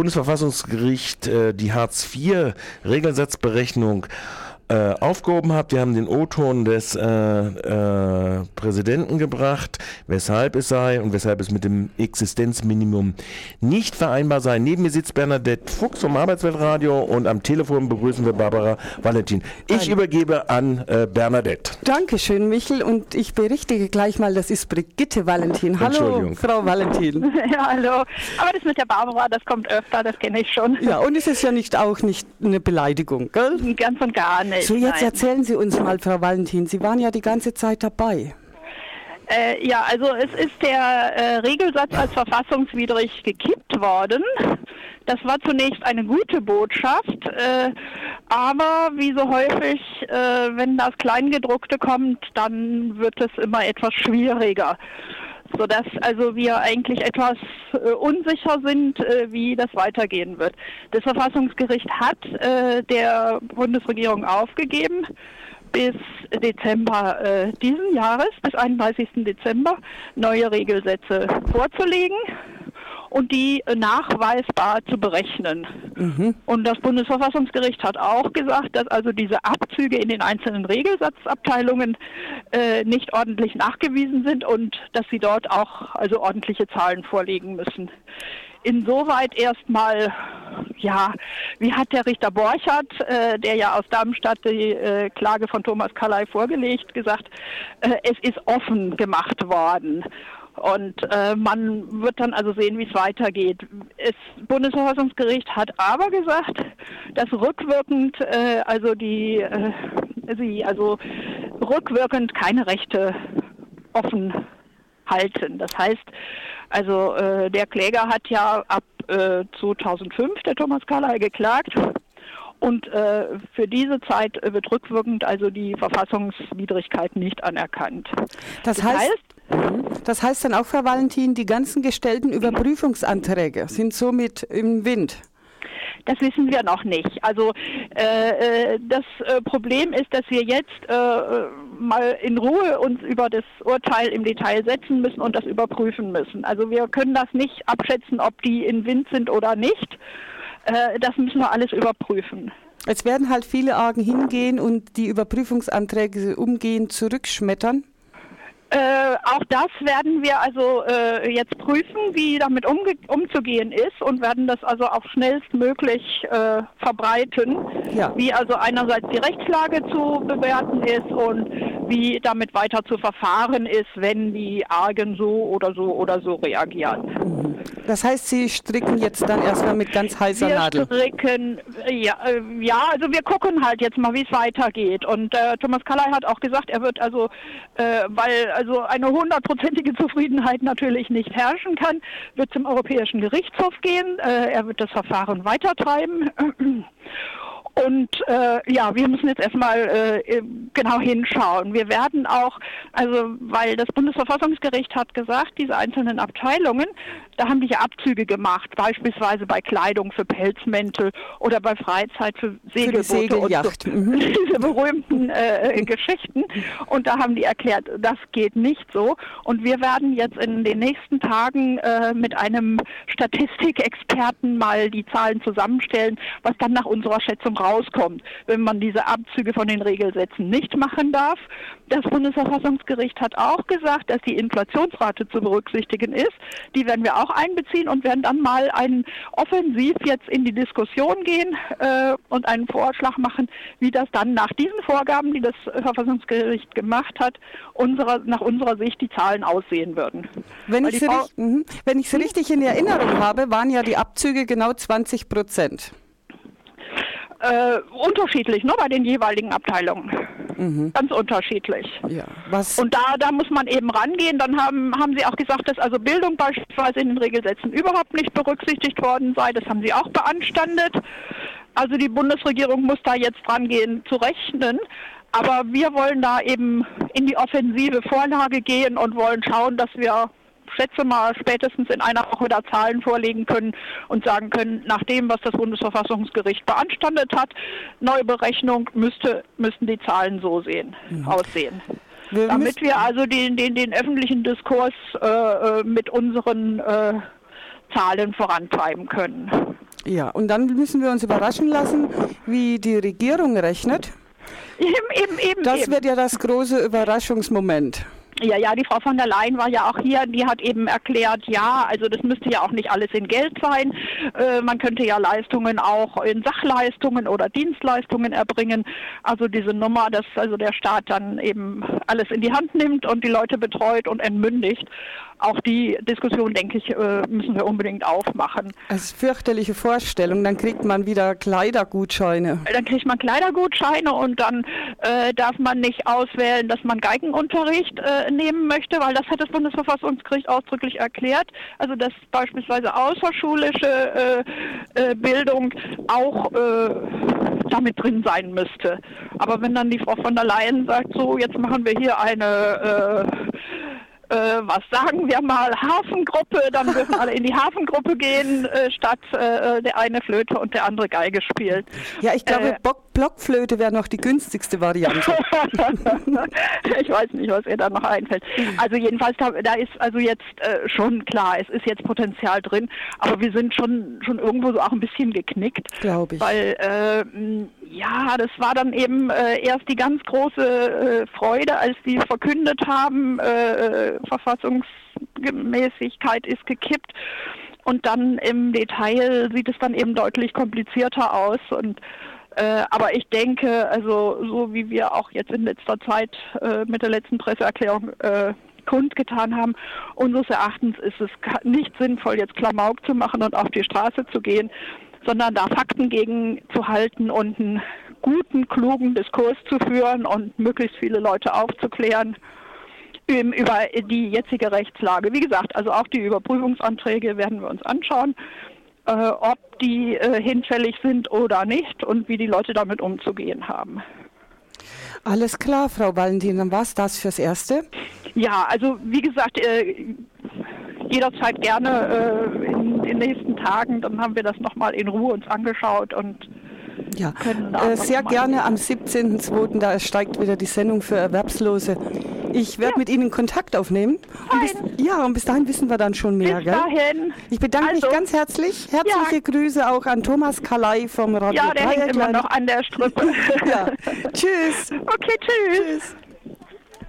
Bundesverfassungsgericht äh, die Hartz-IV-Regelsatzberechnung äh, aufgehoben habt. Wir haben den O-Ton des äh, äh, Präsidenten gebracht, weshalb es sei und weshalb es mit dem Existenzminimum nicht vereinbar sei. Neben mir sitzt Bernadette Fuchs vom Arbeitsweltradio und am Telefon begrüßen wir Barbara Valentin. Ich Nein. übergebe an äh, Bernadette. Dankeschön, Michel. Und ich berichtige gleich mal, das ist Brigitte Valentin. Hallo, Frau Valentin. Ja, hallo. Aber das mit der Barbara, das kommt öfter, das kenne ich schon. Ja, und es ist ja nicht auch nicht eine Beleidigung, gell? Ganz und gar nicht. So, jetzt Nein. erzählen Sie uns mal, Frau Valentin, Sie waren ja die ganze Zeit dabei. Äh, ja, also es ist der äh, Regelsatz als verfassungswidrig gekippt worden. Das war zunächst eine gute Botschaft, äh, aber wie so häufig, äh, wenn das Kleingedruckte kommt, dann wird es immer etwas schwieriger sodass also wir eigentlich etwas äh, unsicher sind, äh, wie das weitergehen wird. Das Verfassungsgericht hat äh, der Bundesregierung aufgegeben, bis Dezember äh, diesen Jahres, bis 31. Dezember, neue Regelsätze vorzulegen und die nachweisbar zu berechnen. Mhm. Und das Bundesverfassungsgericht hat auch gesagt, dass also diese Abzüge in den einzelnen Regelsatzabteilungen äh, nicht ordentlich nachgewiesen sind und dass sie dort auch also ordentliche Zahlen vorlegen müssen. Insoweit erstmal, ja, wie hat der Richter Borchardt, äh, der ja aus Darmstadt die äh, Klage von Thomas Kallei vorgelegt, gesagt, äh, es ist offen gemacht worden. Und äh, man wird dann also sehen, wie es weitergeht. Das Bundesverfassungsgericht hat aber gesagt, dass rückwirkend, äh, also die, äh, sie, also rückwirkend keine Rechte offen halten. Das heißt, also äh, der Kläger hat ja ab äh, 2005, der Thomas Carlyle, geklagt. Und äh, für diese Zeit wird rückwirkend also die Verfassungswidrigkeit nicht anerkannt. Das, das heißt, heißt Mhm. Das heißt dann auch, Frau Valentin, die ganzen gestellten Überprüfungsanträge sind somit im Wind. Das wissen wir noch nicht. Also äh, äh das äh, Problem ist, dass wir jetzt äh, mal in Ruhe uns über das Urteil im Detail setzen müssen und das überprüfen müssen. Also wir können das nicht abschätzen, ob die in Wind sind oder nicht. Äh, das müssen wir alles überprüfen. Es werden halt viele Argen hingehen und die Überprüfungsanträge umgehend zurückschmettern. Äh, auch das werden wir also äh, jetzt prüfen, wie damit umzugehen ist und werden das also auch schnellstmöglich äh, verbreiten, ja. wie also einerseits die Rechtslage zu bewerten ist und wie damit weiter zu verfahren ist, wenn die Argen so oder so oder so reagieren. Das heißt, Sie stricken jetzt dann erstmal mit ganz heißer wir Nadel? Wir stricken, ja, äh, ja, also wir gucken halt jetzt mal, wie es weitergeht. Und äh, Thomas Kallay hat auch gesagt, er wird also, äh, weil also eine hundertprozentige Zufriedenheit natürlich nicht herrschen kann, wird zum Europäischen Gerichtshof gehen. Äh, er wird das Verfahren weitertreiben. Und äh, ja, wir müssen jetzt erstmal äh, genau hinschauen. Wir werden auch, also weil das Bundesverfassungsgericht hat gesagt, diese einzelnen Abteilungen, da haben die ja Abzüge gemacht, beispielsweise bei Kleidung für Pelzmäntel oder bei Freizeit für Segelboote für die Segelyacht. und so, mhm. diese berühmten äh, Geschichten. Und da haben die erklärt, das geht nicht so. Und wir werden jetzt in den nächsten Tagen äh, mit einem Statistikexperten mal die Zahlen zusammenstellen, was dann nach unserer Schätzung raus rauskommt, wenn man diese Abzüge von den Regelsätzen nicht machen darf. Das Bundesverfassungsgericht hat auch gesagt, dass die Inflationsrate zu berücksichtigen ist. Die werden wir auch einbeziehen und werden dann mal einen Offensiv jetzt in die Diskussion gehen äh, und einen Vorschlag machen, wie das dann nach diesen Vorgaben, die das Verfassungsgericht gemacht hat, unserer, nach unserer Sicht die Zahlen aussehen würden. Wenn ich, sie, mhm. wenn ich sie richtig in Erinnerung habe, waren ja die Abzüge genau 20 Prozent. Äh, unterschiedlich, ne, bei den jeweiligen Abteilungen. Mhm. Ganz unterschiedlich. Ja, was? Und da, da muss man eben rangehen. Dann haben, haben Sie auch gesagt, dass also Bildung beispielsweise in den Regelsätzen überhaupt nicht berücksichtigt worden sei. Das haben Sie auch beanstandet. Also die Bundesregierung muss da jetzt rangehen zu rechnen. Aber wir wollen da eben in die offensive Vorlage gehen und wollen schauen, dass wir schätze mal, spätestens in einer Woche da Zahlen vorlegen können und sagen können, nach dem, was das Bundesverfassungsgericht beanstandet hat, neue Berechnung müsste, müssten die Zahlen so sehen, mhm. aussehen. Wir Damit wir also den, den, den öffentlichen Diskurs äh, äh, mit unseren äh, Zahlen vorantreiben können. Ja, und dann müssen wir uns überraschen lassen, wie die Regierung rechnet. Eben, eben, eben. Das eben. wird ja das große Überraschungsmoment. Ja, ja, die Frau von der Leyen war ja auch hier, die hat eben erklärt, ja, also das müsste ja auch nicht alles in Geld sein. Äh, man könnte ja Leistungen auch in Sachleistungen oder Dienstleistungen erbringen. Also diese Nummer, dass also der Staat dann eben alles in die Hand nimmt und die Leute betreut und entmündigt auch die Diskussion, denke ich, äh, müssen wir unbedingt aufmachen. Als fürchterliche Vorstellung, dann kriegt man wieder Kleidergutscheine. Dann kriegt man Kleidergutscheine und dann äh, darf man nicht auswählen, dass man Geigenunterricht äh, nehmen möchte, weil das hat das Bundesverfassungsgericht ausdrücklich erklärt. Also dass beispielsweise außerschulische äh, äh, Bildung auch äh, damit drin sein müsste. Aber wenn dann die Frau von der Leyen sagt, so jetzt machen wir hier eine äh, was sagen wir mal, Hafengruppe, dann dürfen alle in die Hafengruppe gehen, äh, statt äh, der eine Flöte und der andere Geige spielt. Ja, ich glaube, äh, Blockflöte wäre noch die günstigste Variante. ich weiß nicht, was ihr da noch einfällt. Also jedenfalls, da, da ist also jetzt äh, schon klar, es ist jetzt Potenzial drin, aber wir sind schon, schon irgendwo so auch ein bisschen geknickt. Glaube ich. Weil ja, das war dann eben äh, erst die ganz große äh, Freude, als die verkündet haben, äh, Verfassungsmäßigkeit ist gekippt. Und dann im Detail sieht es dann eben deutlich komplizierter aus. Und äh, aber ich denke, also so wie wir auch jetzt in letzter Zeit äh, mit der letzten Presseerklärung äh, kundgetan haben, unseres Erachtens ist es nicht sinnvoll, jetzt Klamauk zu machen und auf die Straße zu gehen sondern da Fakten gegen zu halten und einen guten, klugen Diskurs zu führen und möglichst viele Leute aufzuklären über die jetzige Rechtslage. Wie gesagt, also auch die Überprüfungsanträge werden wir uns anschauen, äh, ob die äh, hinfällig sind oder nicht und wie die Leute damit umzugehen haben. Alles klar, Frau Valentin, dann war es das fürs Erste. Ja, also wie gesagt, äh, jederzeit gerne äh, in den nächsten Tagen. Dann haben wir das nochmal in Ruhe uns angeschaut und ja, äh, sehr gerne am 17.02. Da steigt wieder die Sendung für Erwerbslose. Ich werde ja. mit Ihnen Kontakt aufnehmen. Und bis, ja, und bis dahin wissen wir dann schon mehr. Bis dahin. Ich bedanke also, mich ganz herzlich. Herzliche ja. Grüße auch an Thomas Kalai vom Radio Ja, der hängt immer noch an der Strippe. ja. Tschüss. Okay, tschüss. tschüss.